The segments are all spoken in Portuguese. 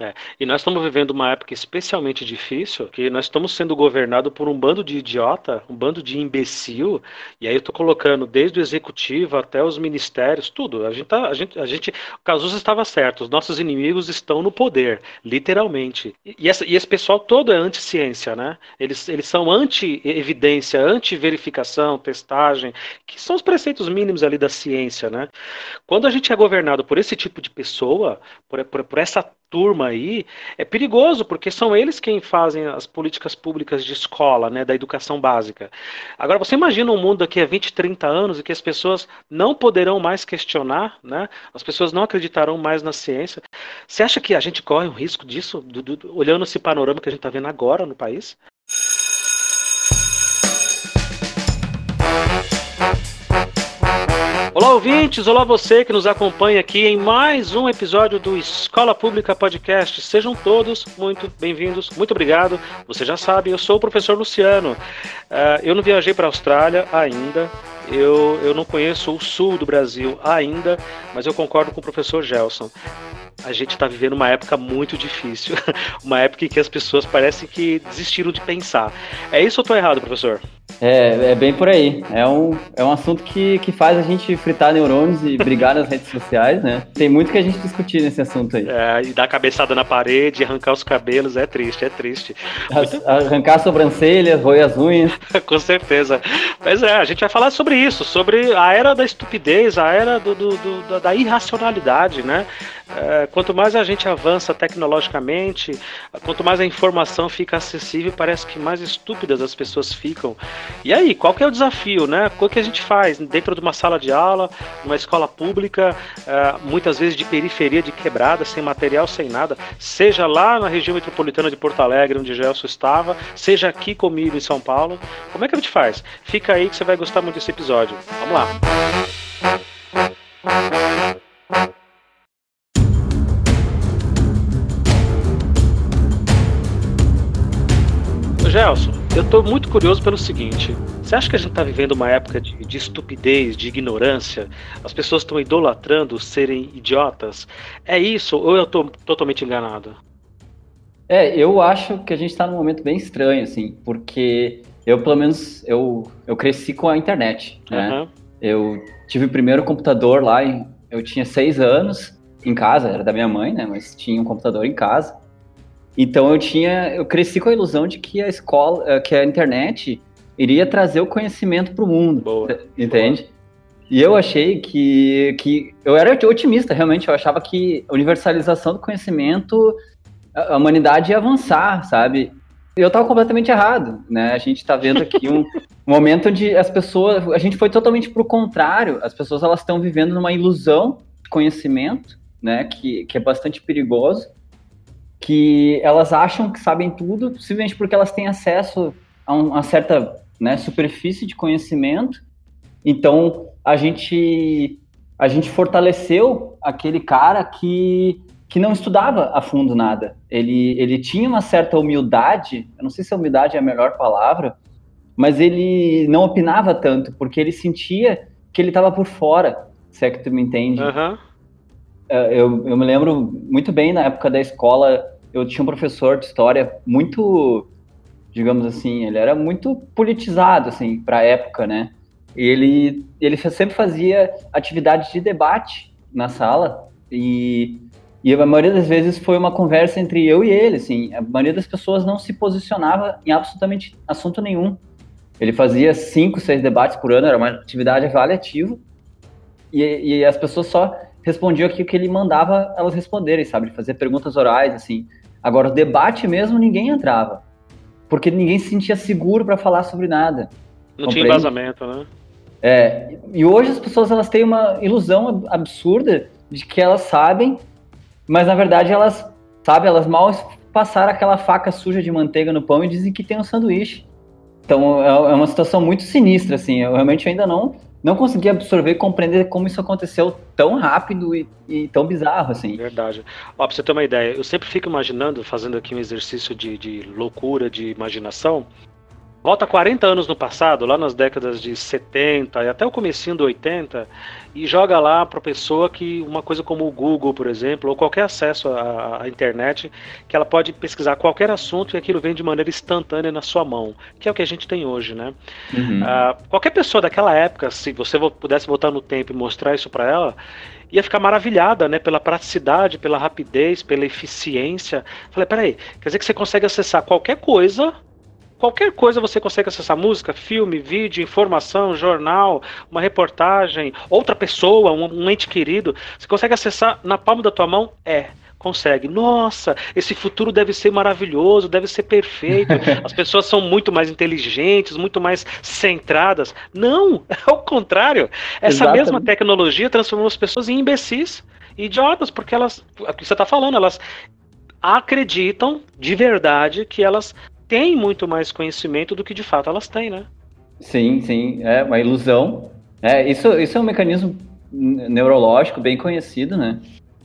É, e nós estamos vivendo uma época especialmente difícil, que nós estamos sendo governados por um bando de idiota, um bando de imbecil, e aí eu estou colocando desde o executivo até os ministérios, tudo. A gente, tá, a gente, a gente, o Cazuza estava certo, os nossos inimigos estão no poder, literalmente. E, e, essa, e esse pessoal todo é anti-ciência, né? Eles, eles são anti-evidência, anti-verificação, testagem, que são os preceitos mínimos ali da ciência, né? Quando a gente é governado por esse tipo de pessoa, por, por, por essa turma aí, é perigoso, porque são eles quem fazem as políticas públicas de escola, né, da educação básica. Agora, você imagina um mundo daqui a 20, 30 anos e que as pessoas não poderão mais questionar, né, as pessoas não acreditarão mais na ciência. Você acha que a gente corre um risco disso, do, do, olhando esse panorama que a gente está vendo agora no país? Ouvintes! Olá, você que nos acompanha aqui em mais um episódio do Escola Pública Podcast. Sejam todos muito bem-vindos, muito obrigado. Você já sabe, eu sou o professor Luciano. Uh, eu não viajei para a Austrália ainda, eu, eu não conheço o sul do Brasil ainda, mas eu concordo com o professor Gelson a gente está vivendo uma época muito difícil, uma época em que as pessoas parecem que desistiram de pensar. É isso ou estou errado, professor? É, é bem por aí. É um, é um assunto que, que faz a gente fritar neurônios e brigar nas redes sociais, né? Tem muito que a gente discutir nesse assunto aí. É, e dar cabeçada na parede, arrancar os cabelos, é triste, é triste. Muito... Arrancar a sobrancelha, roer as unhas. Com certeza. Mas é, a gente vai falar sobre isso, sobre a era da estupidez, a era do, do, do da irracionalidade, né? É, quanto mais a gente avança tecnologicamente, quanto mais a informação fica acessível, parece que mais estúpidas as pessoas ficam. E aí, qual que é o desafio, né? O que a gente faz dentro de uma sala de aula, numa escola pública, é, muitas vezes de periferia, de quebrada, sem material, sem nada, seja lá na região metropolitana de Porto Alegre, onde Gelson estava, seja aqui comigo em São Paulo. Como é que a gente faz? Fica aí que você vai gostar muito desse episódio. Vamos lá. Gelson, eu estou muito curioso pelo seguinte: você acha que a gente está vivendo uma época de, de, estupidez, de ignorância? As pessoas estão idolatrando serem idiotas? É isso ou eu estou totalmente enganado? É, eu acho que a gente está num momento bem estranho, assim, porque eu, pelo menos, eu, eu cresci com a internet, né? Uhum. Eu tive o primeiro computador lá, eu tinha seis anos, em casa, era da minha mãe, né? Mas tinha um computador em casa. Então eu tinha, eu cresci com a ilusão de que a escola, eh, que a internet iria trazer o conhecimento para o mundo, Boa. entende? Boa. E eu achei que, que eu era otimista, realmente, eu achava que a universalização do conhecimento, a humanidade ia avançar, sabe? Eu estava completamente errado, né? A gente está vendo aqui um, um momento onde as pessoas, a gente foi totalmente para o contrário, as pessoas elas estão vivendo numa ilusão de conhecimento, né? Que, que é bastante perigoso que elas acham que sabem tudo, simplesmente porque elas têm acesso a uma certa né, superfície de conhecimento. Então, a gente, a gente fortaleceu aquele cara que, que não estudava a fundo nada. Ele, ele tinha uma certa humildade, eu não sei se humildade é a melhor palavra, mas ele não opinava tanto, porque ele sentia que ele estava por fora, se é que tu me entende. Uhum. É, eu, eu me lembro muito bem na época da escola, eu tinha um professor de história muito, digamos assim, ele era muito politizado, assim, para a época, né? Ele, ele sempre fazia atividades de debate na sala e, e a maioria das vezes foi uma conversa entre eu e ele, assim. A maioria das pessoas não se posicionava em absolutamente assunto nenhum. Ele fazia cinco, seis debates por ano, era uma atividade avaliativa e, e as pessoas só respondiam aquilo que ele mandava elas responderem, sabe? Fazer perguntas orais, assim. Agora, o debate mesmo, ninguém entrava. Porque ninguém se sentia seguro para falar sobre nada. Não Compreende? tinha embasamento, né? É, e hoje as pessoas elas têm uma ilusão absurda de que elas sabem, mas na verdade elas, sabe, elas mal passaram aquela faca suja de manteiga no pão e dizem que tem um sanduíche. Então é, é uma situação muito sinistra, assim. Eu realmente ainda não não consegui absorver e compreender como isso aconteceu tão rápido e, e tão bizarro, assim. Verdade. Ó, pra você ter uma ideia, eu sempre fico imaginando, fazendo aqui um exercício de, de loucura, de imaginação, volta 40 anos no passado, lá nas décadas de 70 e até o comecinho do 80, e joga lá para a pessoa que uma coisa como o Google, por exemplo, ou qualquer acesso à, à, internet, que ela pode pesquisar qualquer assunto e aquilo vem de maneira instantânea na sua mão, que é o que a gente tem hoje, né? Uhum. Uh, qualquer pessoa daquela época, se você pudesse voltar no tempo e mostrar isso para ela, ia ficar maravilhada, né, pela praticidade, pela rapidez, pela eficiência. Falei, peraí, quer dizer que você consegue acessar qualquer coisa qualquer coisa você consegue acessar música, filme, vídeo, informação, jornal, uma reportagem, outra pessoa, um, um, ente querido. Você consegue acessar na palma da tua mão? É. Consegue. Nossa, esse futuro deve ser maravilhoso, deve ser perfeito. As pessoas são muito mais inteligentes, muito mais centradas. Não, é o contrário. Essa Exatamente. mesma tecnologia transformou as pessoas em imbecis, idiotas, porque elas, o que você está falando, elas acreditam de verdade que elas têm muito mais conhecimento do que de fato elas têm, né? Sim, sim, é uma ilusão. É, isso, isso é um mecanismo neurológico bem conhecido, né?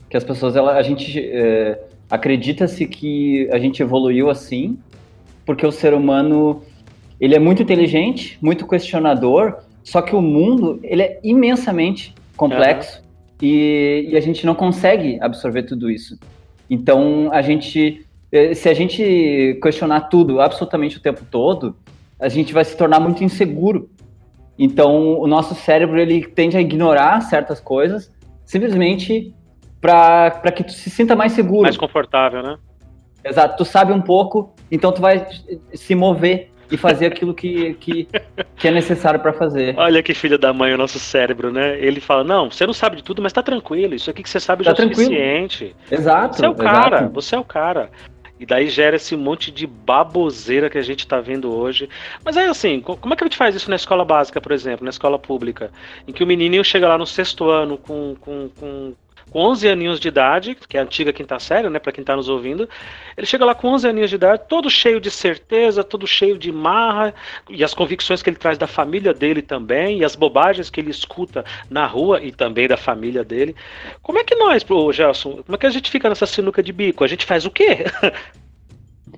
Que as pessoas, ela, a gente é, acredita-se que a gente evoluiu assim, porque o ser humano ele é muito inteligente, muito questionador, só que o mundo ele é imensamente complexo uhum. e, e a gente não consegue absorver tudo isso. Então a gente se a gente questionar tudo absolutamente o tempo todo, a gente vai se tornar muito inseguro. Então, o nosso cérebro ele tende a ignorar certas coisas simplesmente para que tu se sinta mais seguro. Mais confortável, né? Exato. Tu sabe um pouco, então tu vai se mover e fazer aquilo que, que, que é necessário para fazer. Olha que filho da mãe o nosso cérebro, né? Ele fala: Não, você não sabe de tudo, mas tá tranquilo. Isso aqui que você sabe tá já é o suficiente. Exato. Você é o cara, exato. você é o cara. E daí gera esse monte de baboseira que a gente está vendo hoje. Mas é assim, como é que a gente faz isso na escola básica, por exemplo, na escola pública? Em que o menininho chega lá no sexto ano com, com, com com 11 aninhos de idade, que é a antiga quinta série, né, para quem está nos ouvindo. Ele chega lá com 11 aninhos de idade, todo cheio de certeza, todo cheio de marra, e as convicções que ele traz da família dele também, e as bobagens que ele escuta na rua e também da família dele. Como é que nós, ô Gelson, como é que a gente fica nessa sinuca de bico? A gente faz o quê?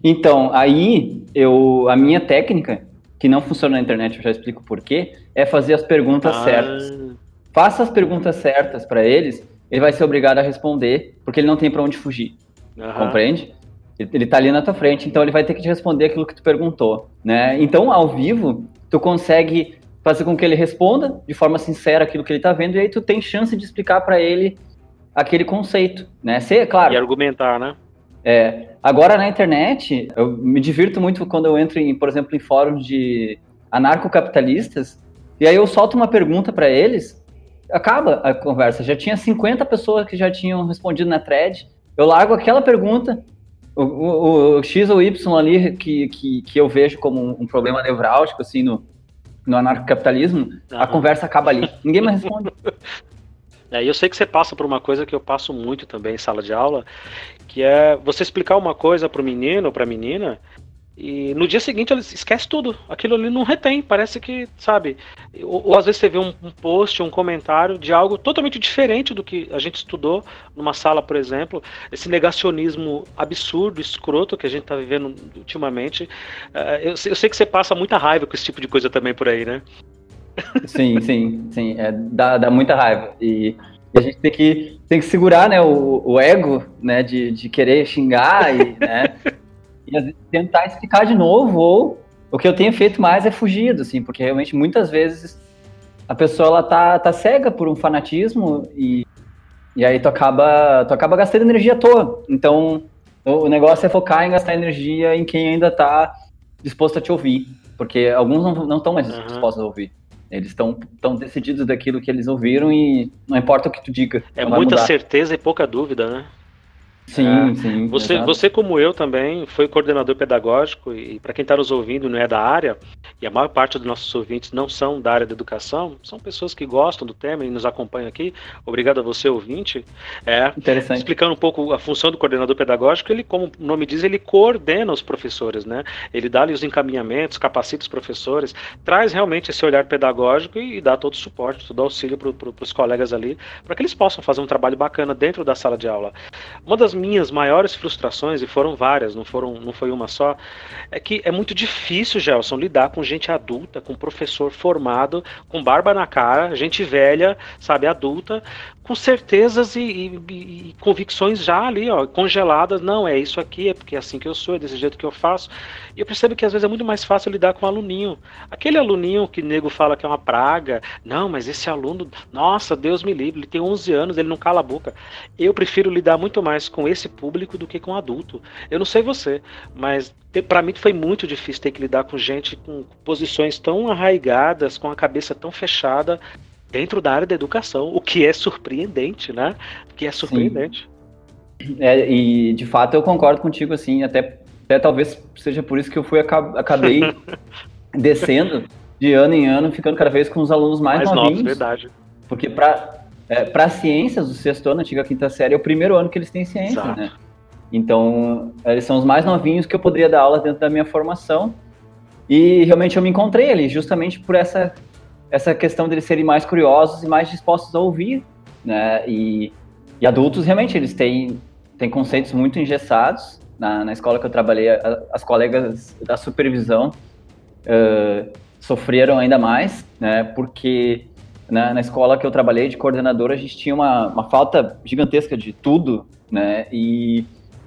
Então, aí eu a minha técnica, que não funciona na internet, eu já explico por quê, é fazer as perguntas ah. certas. Faça as perguntas certas para eles ele vai ser obrigado a responder, porque ele não tem para onde fugir. Uhum. Compreende? Ele está ali na tua frente, então ele vai ter que te responder aquilo que tu perguntou, né? Então, ao vivo, tu consegue fazer com que ele responda de forma sincera aquilo que ele está vendo e aí tu tem chance de explicar para ele aquele conceito, né? Ser, claro. E argumentar, né? É. Agora na internet, eu me divirto muito quando eu entro em, por exemplo, em fóruns de anarcocapitalistas e aí eu solto uma pergunta para eles acaba a conversa. Já tinha 50 pessoas que já tinham respondido na thread. Eu largo aquela pergunta, o, o, o X ou Y ali que, que, que eu vejo como um, um problema nevrálgico, assim, no, no anarcocapitalismo, uhum. a conversa acaba ali. Ninguém mais responde. É, eu sei que você passa por uma coisa que eu passo muito também em sala de aula, que é você explicar uma coisa para o menino ou para a menina e no dia seguinte ele esquece tudo. Aquilo ali não retém. Parece que, sabe? Ou, ou às vezes você vê um, um, post, um comentário de algo totalmente diferente do que a gente estudou numa sala, por exemplo. Esse negacionismo absurdo, escroto que a gente está vivendo ultimamente. Uh, eu, eu, sei que você passa muita raiva com esse tipo de coisa também por aí, né? Sim, sim, sim. É, dá, dá muita raiva. E, e a gente tem que, tem que segurar né, o, o ego né, de, de querer xingar e. Né, e tentar explicar de novo, ou o que eu tenho feito mais é fugido, assim, porque realmente muitas vezes a pessoa ela tá, tá cega por um fanatismo e, e aí tu acaba, tu acaba gastando energia à toa. Então, o, o negócio é focar em gastar energia em quem ainda tá disposto a te ouvir, porque alguns não estão mais uhum. dispostos a ouvir. Eles estão tão decididos daquilo que eles ouviram e não importa o que tu diga. É muita certeza e pouca dúvida, né? Sim, é. sim. Você, você, como eu também, foi coordenador pedagógico e para quem está nos ouvindo não é da área, e a maior parte dos nossos ouvintes não são da área da educação, são pessoas que gostam do tema e nos acompanham aqui. Obrigado a você, ouvinte. É, Interessante. Explicando um pouco a função do coordenador pedagógico, ele, como o nome diz, ele coordena os professores, né? Ele dá-lhe os encaminhamentos, capacita os professores, traz realmente esse olhar pedagógico e, e dá todo o suporte, todo o auxílio para pro, os colegas ali, para que eles possam fazer um trabalho bacana dentro da sala de aula. Uma das minhas maiores frustrações, e foram várias, não, foram, não foi uma só, é que é muito difícil, Gelson, lidar com gente adulta, com professor formado, com barba na cara, gente velha, sabe, adulta, com certezas e, e, e, convicções já ali, ó, congeladas. Não, é isso aqui, é porque é assim que eu sou, é desse jeito que eu faço. E eu percebo que às vezes é muito mais fácil lidar com o aluninho. Aquele aluninho que o nego fala que é uma praga. Não, mas esse aluno, nossa, Deus me livre, ele tem 11 anos, ele não cala a boca. Eu prefiro lidar muito mais com esse público do que com adulto. Eu não sei você, mas para mim foi muito difícil ter que lidar com gente com posições tão arraigadas, com a cabeça tão fechada dentro da área da educação, o que é surpreendente, né? O que é surpreendente. É, e de fato eu concordo contigo, assim, até, até talvez seja por isso que eu fui acabei descendo de ano em ano, ficando cada vez com os alunos mais, mais novinhos. Novos, verdade. Porque para é, para ciências, o sexto ano, antiga quinta série, é o primeiro ano que eles têm ciência, Exato. né? Então, eles são os mais novinhos que eu poderia dar aula dentro da minha formação. E realmente eu me encontrei ali, justamente por essa essa questão deles serem mais curiosos e mais dispostos a ouvir, né? E, e adultos, realmente, eles têm, têm conceitos muito engessados. Na, na escola que eu trabalhei, a, as colegas da supervisão uh, sofreram ainda mais, né? Porque na, na, escola que eu trabalhei de coordenador, a gente tinha uma, uma falta gigantesca de tudo, né? E,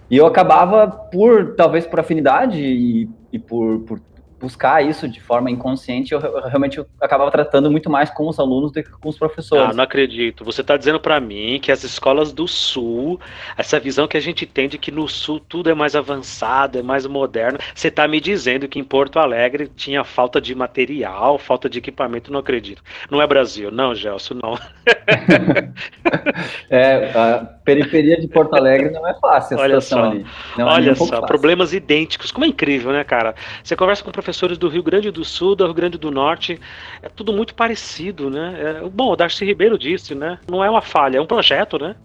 e eu acabava por, talvez por afinidade e, e por, por buscar isso de forma inconsciente, eu, eu realmente eu acabava tratando muito mais com os alunos do que com os professores. Ah, não acredito. Você está dizendo para mim que as escolas do Sul, essa visão que a gente tem de que no Sul tudo é mais avançado, é mais moderno, você está me dizendo que em Porto Alegre tinha falta de material, falta de equipamento, não acredito. Não é Brasil, não, Gelson, não. é, a periferia de Porto Alegre não é fácil a olha situação só, ali. Não é olha é só, problemas idênticos. Como é incrível, né, cara? Você conversa com professor professores do Rio Grande do Sul, do Rio Grande do Norte. É tudo muito parecido, né? É, bom, o Darcy Ribeiro disse, né? Não é uma falha, é um projeto, né?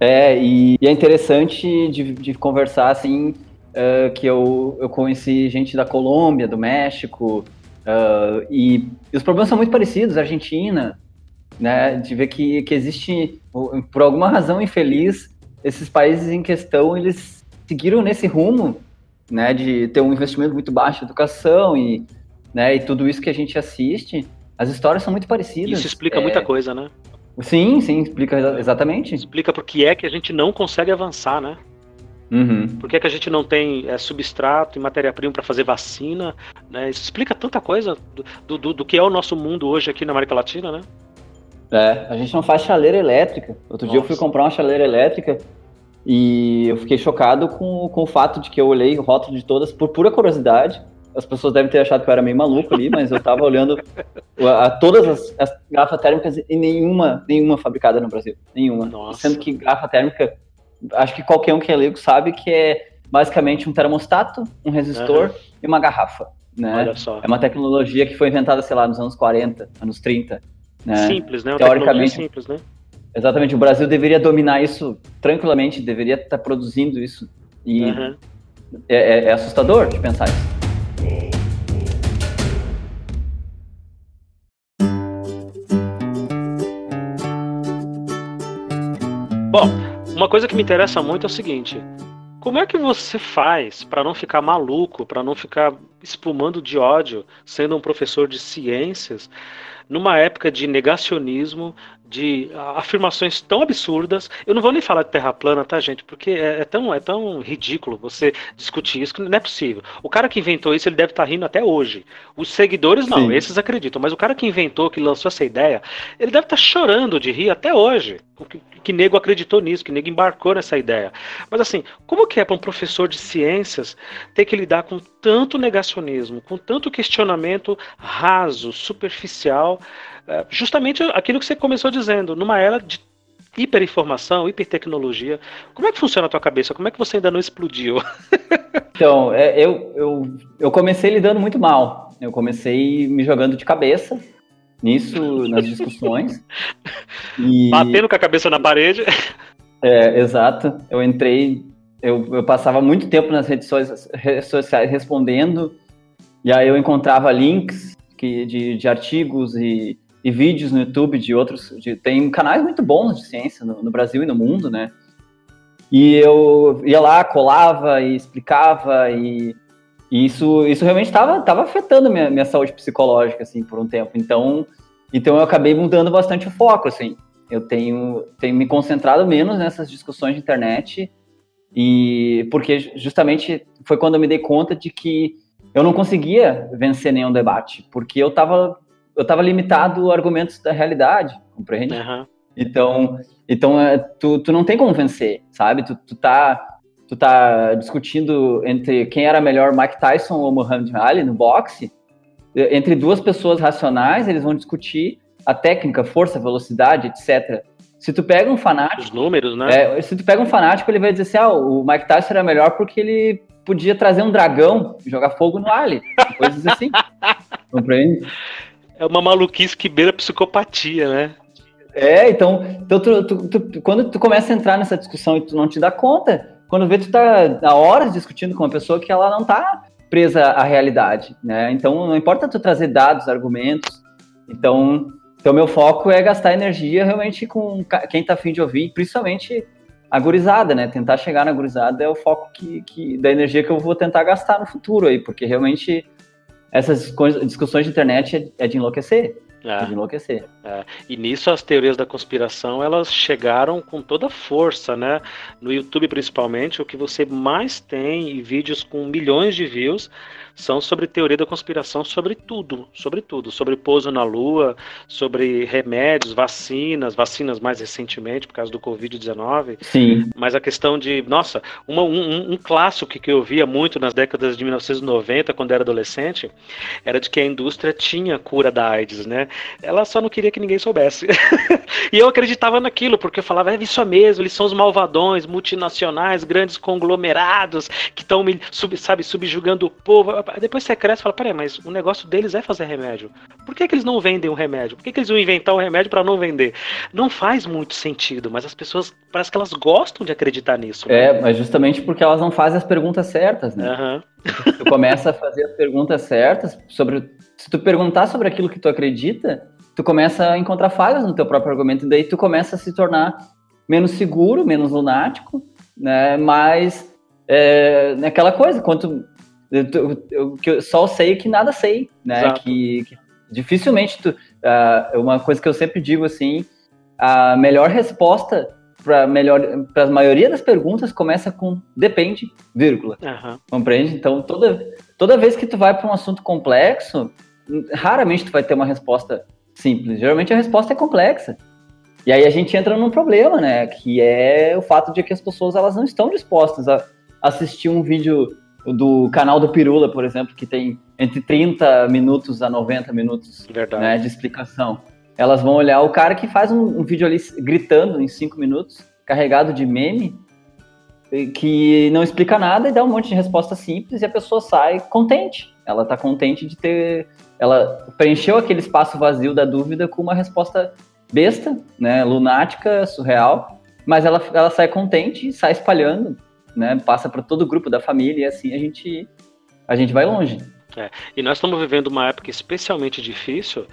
É, e, e é interessante de, de conversar, assim, uh, que eu, eu conheci gente da Colômbia, do México, uh, e, e, os problemas são muito parecidos, Argentina, né? De ver que, que existe, por alguma razão infeliz, esses países em questão, eles seguiram nesse rumo né, de ter um investimento muito baixo em educação e, né, e tudo isso que a gente assiste, as histórias são muito parecidas. Isso explica é... muita coisa, né? Sim, sim, explica exatamente. Explica por que é que a gente não consegue avançar, né? Uhum. Por que, é que a gente não tem é, substrato e matéria-prima para fazer vacina? Né? Isso explica tanta coisa do, do, do, que é o nosso mundo hoje aqui na América Latina, né? É, a gente não faz chaleira elétrica. Outro Nossa. dia eu fui comprar uma chaleira elétrica e eu fiquei chocado com, com o fato de que eu olhei o rótulo de todas por pura curiosidade. As pessoas devem ter achado que eu era meio maluco ali, mas eu estava olhando a, a todas as, as, garrafas térmicas e nenhuma, nenhuma fabricada no Brasil. Nenhuma. Nossa. Sendo que garrafa térmica, acho que qualquer um que é leigo sabe que é basicamente um termostato, um resistor uhum. e uma garrafa. Né? Olha só. É uma tecnologia que foi inventada, sei lá, nos anos 40, anos 30. Né? Simples, né? Uma Teoricamente, simples, né? Exatamente, o Brasil deveria dominar isso tranquilamente, deveria estar produzindo isso. E uhum. é, é, é assustador de pensar isso. Bom, uma coisa que me interessa muito é o seguinte: como é que você faz para não ficar maluco, para não ficar espumando de ódio, sendo um professor de ciências, numa época de negacionismo, de afirmações tão absurdas. Eu não vou nem falar de terra plana, tá, gente? Porque é, é, tão, é tão ridículo você discutir isso que não é possível. O cara que inventou isso, ele deve estar tá rindo até hoje. Os seguidores não, Sim. esses acreditam. Mas o cara que inventou, que lançou essa ideia, ele deve estar tá chorando de rir até hoje. Que, que nego acreditou nisso, que nego embarcou nessa ideia. Mas assim, como que é para um professor de ciências ter que lidar com tanto negacionismo, com tanto questionamento raso, superficial, é, justamente aquilo que você começou dizendo, numa era de hiperinformação, hipertecnologia. Como é que funciona a tua cabeça? Como é que você ainda não explodiu? então, é, eu, eu, eu comecei lidando muito mal. Eu comecei me jogando de cabeça nisso, nas discussões. E... Batendo com a cabeça na parede. É, exato. Eu entrei, eu, eu passava muito tempo nas redes sociais respondendo, e aí eu encontrava links que, de, de artigos e e vídeos no YouTube de outros. De, tem canais muito bons de ciência no, no, Brasil e no mundo, né? E eu ia lá, colava e explicava, e, e isso, isso realmente estava tava afetando minha, minha saúde psicológica, assim, por um tempo. Então, então eu acabei mudando bastante o foco, assim. Eu tenho, tenho me concentrado menos nessas discussões de internet, e porque justamente foi quando eu me dei conta de que eu não conseguia vencer nenhum debate, porque eu estava eu tava limitado a argumentos da realidade, compreende? Uhum. Então, então é, tu, tu não tem como vencer, sabe? Tu, tu, tá, tu tá discutindo entre quem era melhor, Mike Tyson ou Muhammad Ali no boxe. Entre duas pessoas racionais, eles vão discutir a técnica, força, velocidade, etc. Se tu pega um fanático. Os números, né? É, se tu pega um fanático, ele vai dizer assim: ah, o Mike Tyson era melhor porque ele podia trazer um dragão e jogar fogo no Ali. Coisas assim. Compreende? É uma maluquice que beira psicopatia, né? É, então, então tu, tu, tu, quando tu começa a entrar nessa discussão e tu não te dá conta, quando vê tu tá há horas discutindo com uma pessoa que ela não tá presa à realidade, né? Então, não importa tu trazer dados, argumentos. Então, então meu foco é gastar energia realmente com quem tá afim de ouvir, principalmente a gurizada, né? Tentar chegar na gurizada é o foco que, que, da energia que eu vou tentar gastar no futuro aí, porque realmente essas discussões de internet é, é de enlouquecer. É. De enlouquecer. É. E nisso as teorias da conspiração elas chegaram com toda força, né? No YouTube principalmente, o que você mais tem e vídeos com milhões de views são sobre teoria da conspiração, sobre tudo, sobre tudo, sobre pouso na Lua, sobre remédios, vacinas, vacinas mais recentemente por causa do Covid-19. Sim. Mas a questão de, nossa, uma, um, um clássico que eu via muito nas décadas de 1990, quando era adolescente, era de que a indústria tinha cura da AIDS, né? Ela só não queria que ninguém soubesse. e eu acreditava naquilo, porque eu falava, é isso mesmo, eles são os malvadões, multinacionais, grandes conglomerados que estão, sub, sabe, subjugando o povo depois você cresce e fala, peraí, mas o negócio deles é fazer remédio. Por que, que eles não vendem o remédio? Por que, que eles vão inventar o remédio para não vender? Não faz muito sentido, mas as pessoas parece que elas gostam de acreditar nisso. Né? É, mas justamente porque elas não fazem as perguntas certas, né? Uhum. Tu começa a fazer as perguntas certas sobre. Se tu perguntar sobre aquilo que tu acredita, tu começa a encontrar falhas no teu próprio argumento, e daí tu começa a se tornar menos seguro, menos lunático, né? Mas é, naquela coisa, quanto eu, eu, eu, só sei que nada sei, né? Que, que, dificilmente tu, uh, uma coisa que eu sempre digo assim, a melhor resposta para melhor para a maioria das perguntas começa com depende, vírgula. Uhum. Compreende? Então toda toda vez que tu vai para um assunto complexo, raramente tu vai ter uma resposta simples. Geralmente a resposta é complexa. E aí a gente entra num problema, né? Que é o fato de que as pessoas elas não estão dispostas a assistir um vídeo do canal do Pirula, por exemplo, que tem entre 30 minutos a 90 minutos né, de explicação. Elas vão olhar o cara que faz um, um vídeo ali gritando em 5 minutos, carregado de meme, que não explica nada e dá um monte de resposta simples e a pessoa sai contente. Ela tá contente de ter. Ela preencheu aquele espaço vazio da dúvida com uma resposta besta, né, lunática, surreal, mas ela, ela sai contente e sai espalhando né, passa para todo o grupo da família e assim a gente a gente vai longe. É. E nós estamos vivendo uma época especialmente difícil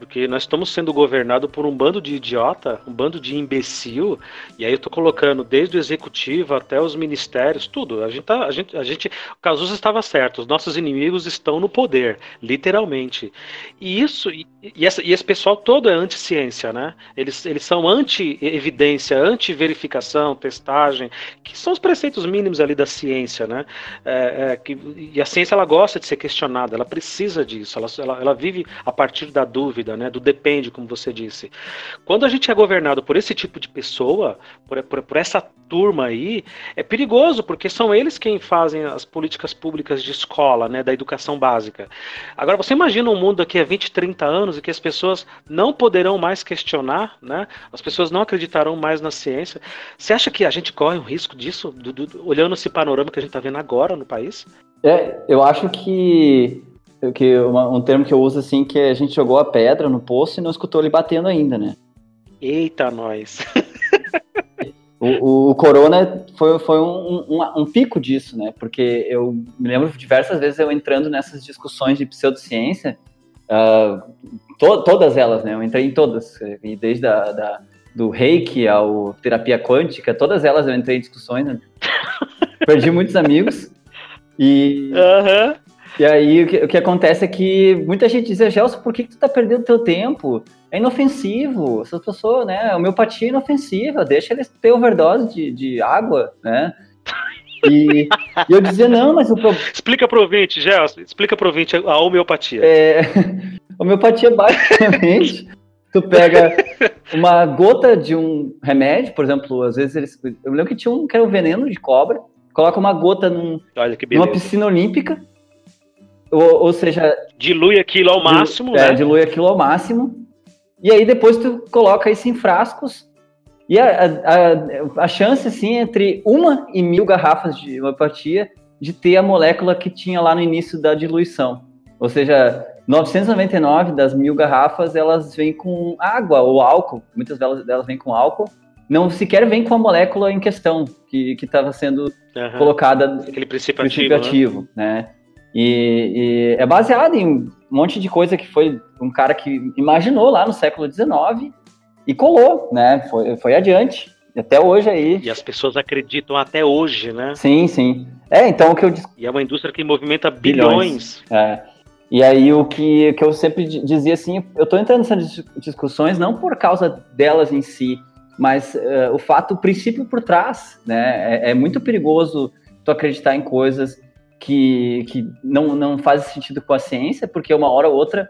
porque nós estamos sendo governados por um bando de idiota, um bando de imbecil, e aí eu estou colocando desde o executivo até os ministérios, tudo. A gente, tá, a gente, a gente o Cazuza estava certo, os nossos inimigos estão no poder, literalmente. E isso, e, e, essa, e esse pessoal todo é anti-ciência, né? Eles, eles são anti-evidência, anti-verificação, testagem, que são os preceitos mínimos ali da ciência, né? É, é, que, e a ciência ela gosta de ser questionada, ela precisa disso, ela, ela, ela vive a partir da dúvida né? Do depende, como você disse. Quando a gente é governado por esse tipo de pessoa, por, por, por essa turma aí, é perigoso, porque são eles quem fazem as políticas públicas de escola, né? Da educação básica. Agora, você imagina um mundo daqui a 20, 30 anos e que as pessoas não poderão mais questionar, né? As pessoas não acreditarão mais na ciência. Você acha que a gente corre um risco disso, do, do, olhando esse panorama que a gente está vendo agora no país? É, eu acho que que uma, um termo que eu uso assim, que a gente jogou a pedra no poço e não escutou ele batendo ainda, né? Eita, nós! o, o, Corona foi, foi um, um, um, pico disso, né? Porque eu me lembro diversas vezes eu entrando nessas discussões de pseudociência, uh, to, todas elas, né? Eu entrei em todas, e desde a da, do reiki ao terapia quântica, todas elas eu entrei em discussões, né? perdi muitos amigos. E, uhum. E aí o que, o que, acontece é que muita gente diz, Gelson, por que, que tu tá perdendo teu tempo? É inofensivo, essas pessoas, né? A homeopatia é inofensiva, deixa eles ter overdose de, de água, né? E, e, eu dizia, não, mas o problema. Explica pro ouvinte, Gelson, explica pro ouvinte a homeopatia. É, homeopatia, basicamente, tu pega uma gota de um remédio, por exemplo, às vezes eles. Eu lembro que tinha um que era um veneno de cobra, coloca uma gota num, numa piscina olímpica, ou, ou, seja. Dilui aquilo ao máximo, é, né? dilui aquilo ao máximo. E aí depois tu coloca isso em frascos. E a, a, a chance, assim, entre uma e mil garrafas de homeopatia de ter a molécula que tinha lá no início da diluição. Ou seja, 999 das mil garrafas, elas vêm com água ou álcool. Muitas delas, delas vêm com álcool. Não sequer vem com a molécula em questão que estava sendo uhum. colocada. Aquele princípio, princípio ativo, né? né? E, e, é baseado em um monte de coisa que foi um cara que imaginou lá no século XIX e colou, né? Foi, foi adiante. Até hoje aí. E as pessoas acreditam até hoje, né? Sim, sim. É, então o que eu. E é uma indústria que movimenta bilhões. bilhões. É. E aí o que, que eu sempre dizia assim, eu estou entrando nessas discussões não por causa delas em si, mas uh, o fato, o princípio por trás, né? É, é, muito perigoso tu acreditar em coisas que, que não, não fazem sentido com a ciência, porque uma hora ou outra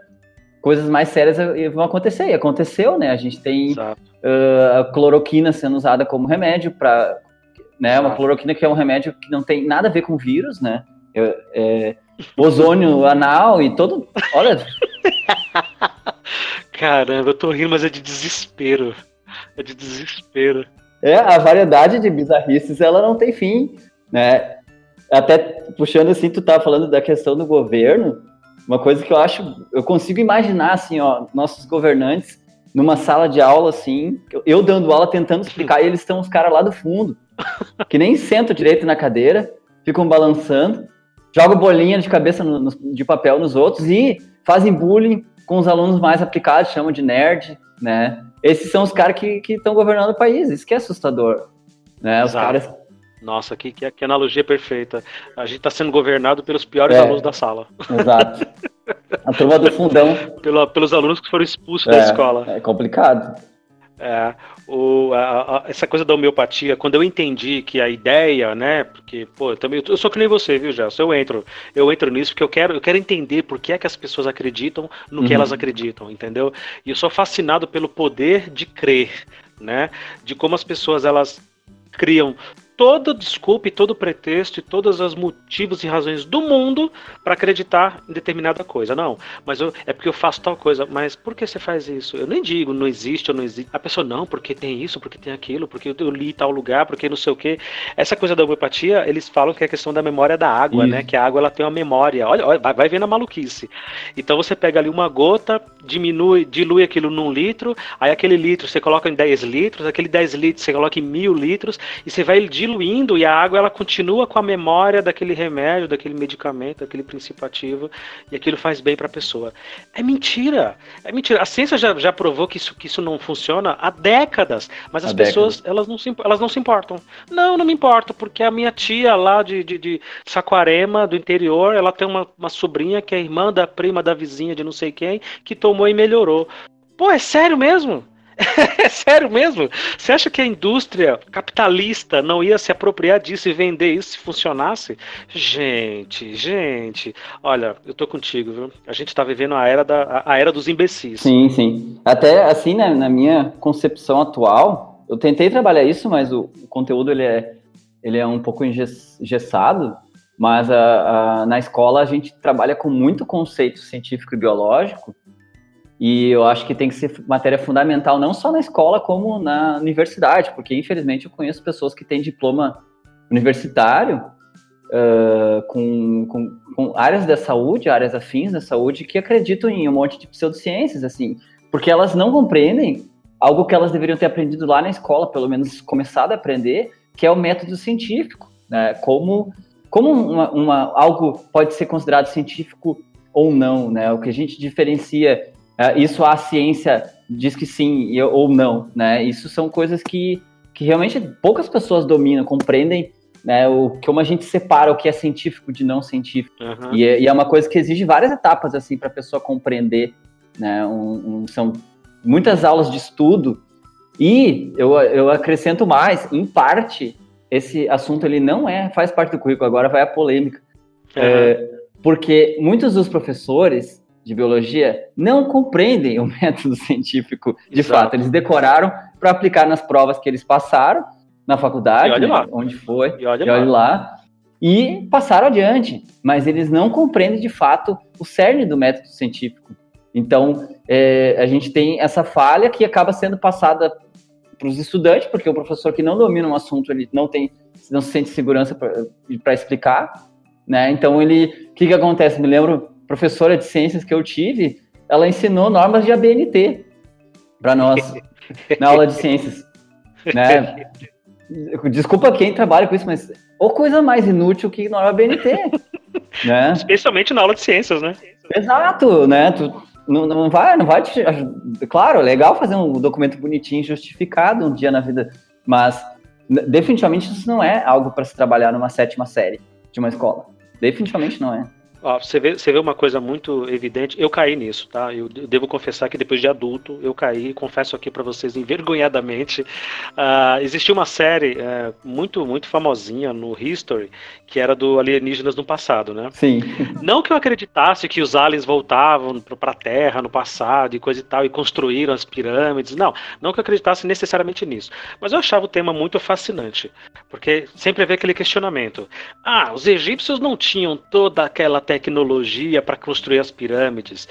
coisas mais sérias vão acontecer. E aconteceu, né? A gente tem uh, a cloroquina sendo usada como remédio para, né? Exato. Uma cloroquina que é um remédio que não tem nada a ver com vírus, né? Eu, é, ozônio anal e todo. Olha. Caramba, eu tô rindo, mas é de desespero. É de desespero. É, a variedade de bizarrices, ela não tem fim, né? Até puxando assim, tu tava falando da questão do governo, uma coisa que eu acho, eu consigo imaginar assim, ó, nossos governantes numa sala de aula assim, eu dando aula tentando explicar e eles estão os caras lá do fundo, que nem sentam direito na cadeira, ficam balançando joga bolinha de cabeça no, no, de papel nos outros e fazem bullying com os alunos mais aplicados, chamam de nerd, né? Esses são os caras que estão governando o país, isso que é assustador, né? Os caras... Nossa, que, que, que, analogia perfeita. A gente está sendo governado pelos piores é, alunos da sala. Exato. A turma do fundão. Pela, pelos alunos que foram expulsos é, da escola. É complicado. É, o, a, a, essa coisa da homeopatia, quando eu entendi que a ideia, né, porque, pô, eu também, eu sou que nem você, viu, Gelson, eu entro, eu entro nisso porque eu quero, eu quero entender por que é que as pessoas acreditam no uhum. que elas acreditam, entendeu? E eu sou fascinado pelo poder de crer, né, de como as pessoas, elas criam toda desculpa e todo pretexto e todos os motivos e razões do mundo para acreditar em determinada coisa. Não, mas eu, é porque eu faço tal coisa. Mas por que você faz isso? Eu nem digo, não existe ou não existe. A pessoa, não, porque tem isso, porque tem aquilo, porque eu li tal lugar, porque não sei o quê. Essa coisa da homeopatia, eles falam que é a questão da memória da água, isso. né? Que a água ela tem uma memória. Olha, olha vai, vai vendo a maluquice. Então você pega ali uma gota, diminui, dilui aquilo num litro, aí aquele litro você coloca em 10 litros, aquele 10 litros você coloca em mil litros, e você vai diluir diluindo e a água ela continua com a memória daquele remédio, daquele medicamento, daquele princípio ativo e aquilo faz bem para a pessoa. É mentira. É mentira. A ciência já, já provou que isso, que isso não funciona há décadas, mas as há pessoas décadas. elas não, se, elas não se importam. Não, não me importo, porque a minha tia lá de, de, de Saquarema, do interior, ela tem uma, uma sobrinha que é irmã da prima da vizinha de não sei quem, que tomou e melhorou. Pô, é sério mesmo? É sério mesmo? Você acha que a indústria capitalista não ia se apropriar disso e vender isso se funcionasse? Gente, gente, olha, eu tô contigo, viu? A gente tá vivendo a era, da, a era dos imbecis. Sim, sim. Até assim, né, na minha concepção atual, eu tentei trabalhar isso, mas o, o conteúdo ele é, ele é um pouco engessado. Mas a, a, na escola a gente trabalha com muito conceito científico e biológico e eu acho que tem que ser matéria fundamental não só na escola, como na universidade, porque infelizmente eu conheço pessoas que têm diploma universitário uh, com, com, com, áreas da saúde, áreas afins da saúde, que acreditam em um monte de pseudociências, assim, porque elas não compreendem algo que elas deveriam ter aprendido lá na escola, pelo menos começado a aprender, que é o método científico, né? Como, como uma, uma, algo pode ser considerado científico ou não, né? O que a gente diferencia isso a ciência diz que sim ou não, né? Isso são coisas que, que realmente poucas pessoas dominam, compreendem né, o como a gente separa o que é científico de não científico. Uhum. E, é, e, é uma coisa que exige várias etapas assim para a pessoa compreender, né? Um, um, são muitas aulas de estudo e eu, eu acrescento mais, em parte, esse assunto ele não é faz parte do currículo. Agora vai a polêmica, uhum. é, porque muitos dos professores de biologia não compreendem o método científico de Exato. fato. Eles decoraram para aplicar nas provas que eles passaram na faculdade, né, onde foi, e olha, e olha lá. lá. E passaram adiante, mas eles não compreendem de fato o cerne do método científico. Então, é, a gente tem essa falha que acaba sendo passada para os estudantes, porque o professor que não domina um assunto, ele não tem, não se sente segurança para explicar, né? Então, ele, o que, que acontece? Me lembro, professora de ciências que eu tive, ela ensinou normas de ABNT para nós na aula de ciências, né? Desculpa quem trabalha com isso, mas ou coisa mais inútil que norma BNT, né? Especialmente na aula de ciências, né? Exato, né? Tu não, não vai, não vai te, claro, é legal fazer um documento bonitinho, justificado um dia na vida, mas definitivamente isso não é algo para se trabalhar numa sétima série de uma escola. Definitivamente não é. Ó, você, vê, você vê uma coisa muito evidente. Eu caí nisso, tá? Eu, devo confessar que depois de adulto eu caí. Confesso aqui para vocês envergonhadamente. Uh, existia uma série uh, muito muito famosinha no History que era do alienígenas no passado, né? Sim. Não que eu acreditasse que os aliens voltavam para a Terra no passado e coisa e tal e construíram as pirâmides. Não, não que eu acreditasse necessariamente nisso. Mas eu achava o tema muito fascinante, porque sempre havia aquele questionamento. Ah, os egípcios não tinham toda aquela tecnologia para construir as pirâmides,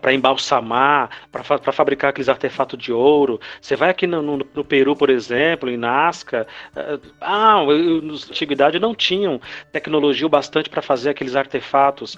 para embalsamar, para fabricar aqueles artefatos de ouro. Você vai aqui no, no, no Peru, por exemplo, em Nazca, eh, ah, na antiguidade não tinham tecnologia o bastante para fazer aqueles artefatos.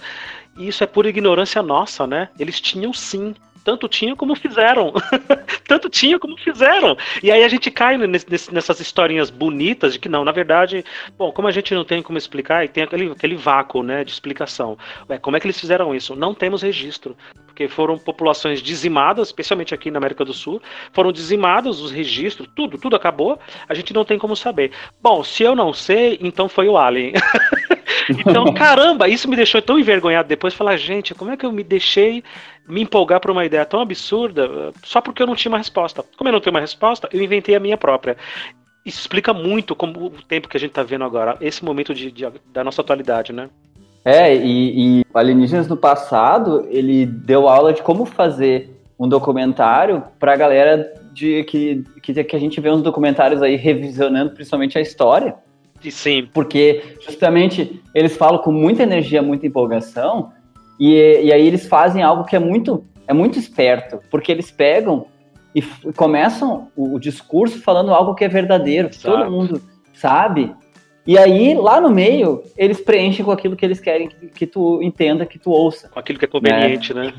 Isso é pura ignorância nossa, né? Eles tinham sim tanto tinham como fizeram. tanto tinham como fizeram. E aí a gente cai nessas historinhas bonitas de que não, na verdade, bom, como a gente não tem como explicar, e tem aquele, aquele vácuo né, de explicação. Ué, como é que eles fizeram isso? Não temos registro. Porque foram populações dizimadas, especialmente aqui na América do Sul, foram dizimados os registros, tudo, tudo acabou, a gente não tem como saber. Bom, se eu não sei, então foi o Alien. então, caramba, isso me deixou tão envergonhado depois, falar, gente, como é que eu me deixei me empolgar por uma ideia tão absurda só porque eu não tinha uma resposta. Como eu não tenho uma resposta, eu inventei a minha própria. Isso explica muito como o tempo que a gente está vendo agora, esse momento de, de, da nossa atualidade, né? É, e, e Alienígenas no passado, ele deu aula de como fazer um documentário para a galera de que, que, que a gente vê uns documentários aí revisionando principalmente a história. E sim. Porque justamente eles falam com muita energia, muita empolgação, e, e aí eles fazem algo que é muito, é muito esperto, porque eles pegam e começam o, o discurso falando algo que é verdadeiro, que todo mundo sabe. E aí, lá no meio, eles preenchem com aquilo que eles querem que, que tu entenda, que tu ouça. Com aquilo que é conveniente, né? né?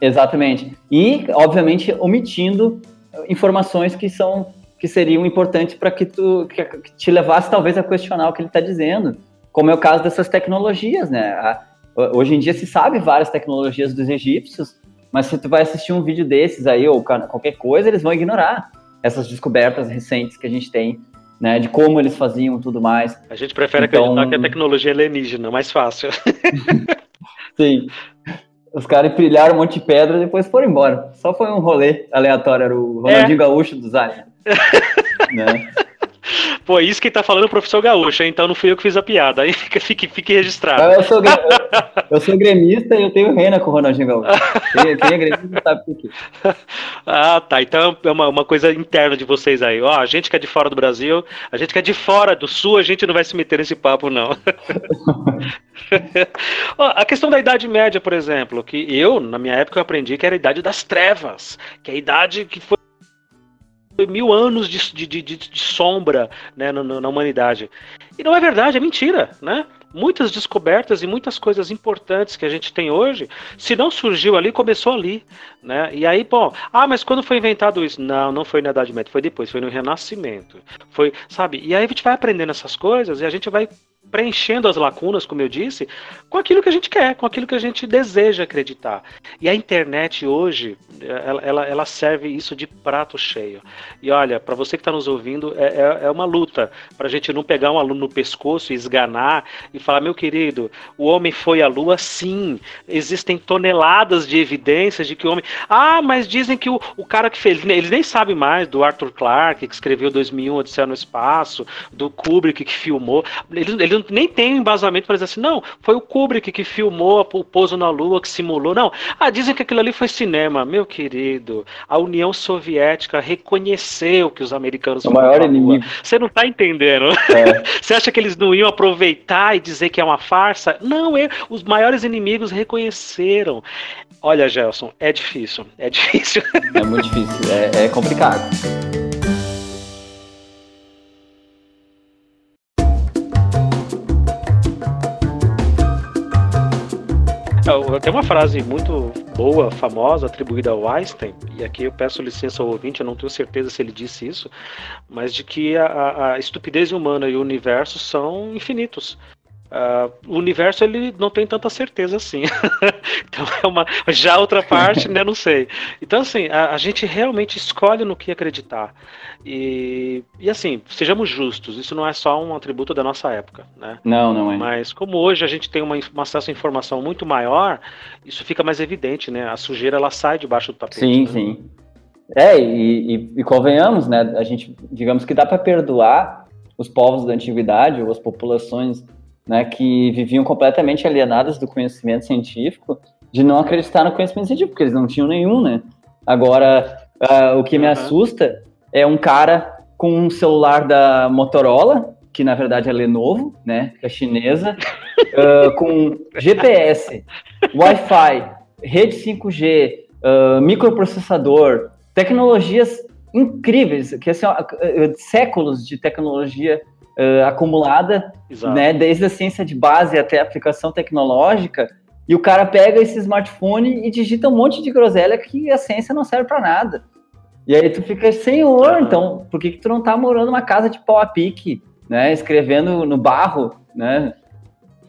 Exatamente. E, obviamente, omitindo informações que são que seriam importantes para que tu que, te levasse talvez a questionar o que ele está dizendo, como é o caso dessas tecnologias, né? A, Hoje em dia se sabe várias tecnologias dos egípcios, mas se tu vai assistir um vídeo desses aí, ou qualquer coisa, eles vão ignorar essas descobertas recentes que a gente tem, né, de como eles faziam tudo mais. A gente prefere então... acreditar que a tecnologia é alienígena, mais fácil. Sim. Os caras pilharam um monte de pedra e depois foram embora. Só foi um rolê aleatório, era o Ronaldinho é. Gaúcho dos aliens. né? Pô, isso quem tá falando é o professor Gaúcho, então não fui eu que fiz a piada. Aí fica, fique, fique registrado. Eu sou, eu sou gremista e eu tenho rena com o Ronaldinho Gaúcho. Quem, quem é gremista sabe por quê. Ah, tá. Então é uma, uma coisa interna de vocês aí. Ó, a gente que é de fora do Brasil, a gente que é de fora do Sul, a gente não vai se meter nesse papo, não. Ó, a questão da Idade Média, por exemplo, que eu, na minha época, eu aprendi que era a Idade das Trevas, que é a idade que foi mil anos de, de, de, de sombra né, na, na, humanidade. E não é verdade, é mentira, né? Muitas descobertas e muitas coisas importantes que a gente tem hoje, se não surgiu ali, começou ali, né? E aí, bom, ah, mas quando foi inventado isso? Não, não foi na Idade Média, foi depois, foi no Renascimento. Foi, sabe? E aí a gente vai aprendendo essas coisas e a gente vai preenchendo as lacunas, como eu disse, com aquilo que a gente quer, com aquilo que a gente deseja acreditar. E a internet hoje, ela, ela, ela serve isso de prato cheio. E olha, para você que está nos ouvindo, é, é, é uma luta para a gente não pegar um aluno no pescoço e esganar e falar: meu querido, o homem foi à lua, sim. Existem toneladas de evidências de que o homem. Ah, mas dizem que o, o cara que fez. Eles nem sabem mais do Arthur Clarke, que escreveu 2001 Odisseia no Espaço, do Kubrick que filmou. Eles, eles nem tem embasamento para dizer assim, não, foi o Kubrick que filmou o pouso na Lua, que simulou. Não, ah, dizem que aquilo ali foi cinema. Meu querido, a União Soviética reconheceu que os americanos o maior inimigo. Você não está entendendo? É. Você acha que eles não iam aproveitar e dizer que é uma farsa? Não, é, os maiores inimigos reconheceram. Olha, Gelson, é difícil, é difícil. É muito difícil, é, é complicado. Tem uma frase muito boa, famosa, atribuída ao Einstein, e aqui eu peço licença ao ouvinte, eu não tenho certeza se ele disse isso, mas de que a, a estupidez humana e o universo são infinitos. Uh, o universo ele não tem tanta certeza assim. então é uma já outra parte, né? Não sei. Então assim a, a, gente realmente escolhe no que acreditar e, e assim sejamos justos. Isso não é só um atributo da nossa época, né? Não, não é. Mas como hoje a gente tem uma, um acesso à informação muito maior, isso fica mais evidente, né? A sujeira ela sai debaixo do tapete. Sim, né? sim. É e, e, e convenhamos, né? A gente digamos que dá para perdoar os povos da antiguidade ou as populações né, que viviam completamente alienadas do conhecimento científico, de não acreditar no conhecimento científico, porque eles não tinham nenhum, né? Agora, uh, o que me assusta é um cara com um celular da Motorola, que na verdade é Lenovo, né, que é chinesa, uh, com GPS, Wi-Fi, rede 5G, uh, microprocessador, tecnologias incríveis, que assim, séculos de tecnologia uh, acumulada, né, desde a ciência de base até a aplicação tecnológica, e o cara pega esse smartphone e digita um monte de groselha que a ciência não serve para nada. E aí tu fica, senhor, uhum. então, por que, que tu não tá morando numa casa de pau a pique, né, escrevendo no barro, né?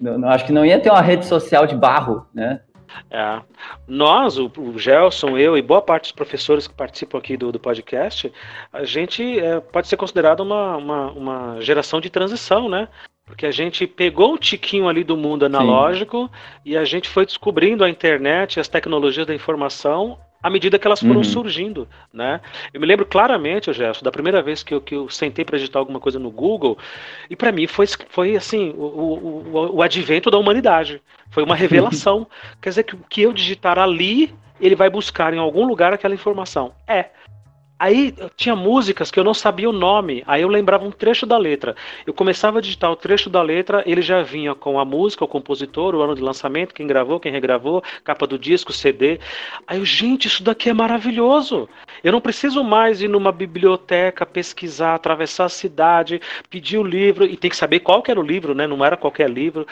Eu, acho que não ia ter uma rede social de barro, né? É. Nós, o, o, Gelson, eu e boa parte dos professores que participam aqui do, do podcast, a gente é, pode ser considerado uma, uma, uma, geração de transição, né? Porque a gente pegou o tiquinho ali do mundo analógico Sim. e a gente foi descobrindo a internet, as tecnologias da informação à medida que elas foram uhum. surgindo, né? Eu me lembro claramente, Gerson, da primeira vez que eu, que eu sentei para digitar alguma coisa no Google, e para mim foi, foi assim, o, o, o, advento da humanidade. Foi uma revelação. Quer dizer que o que eu digitar ali, ele vai buscar em algum lugar aquela informação. É, Aí tinha músicas que eu não sabia o nome, aí eu lembrava um trecho da letra. Eu começava a digitar o trecho da letra, ele já vinha com a música, o compositor, o ano de lançamento, quem gravou, quem regravou, capa do disco, CD. Aí eu, gente, isso daqui é maravilhoso. Eu não preciso mais ir numa biblioteca, pesquisar, atravessar a cidade, pedir o livro, e tem que saber qual que era o livro, né? Não era qualquer livro.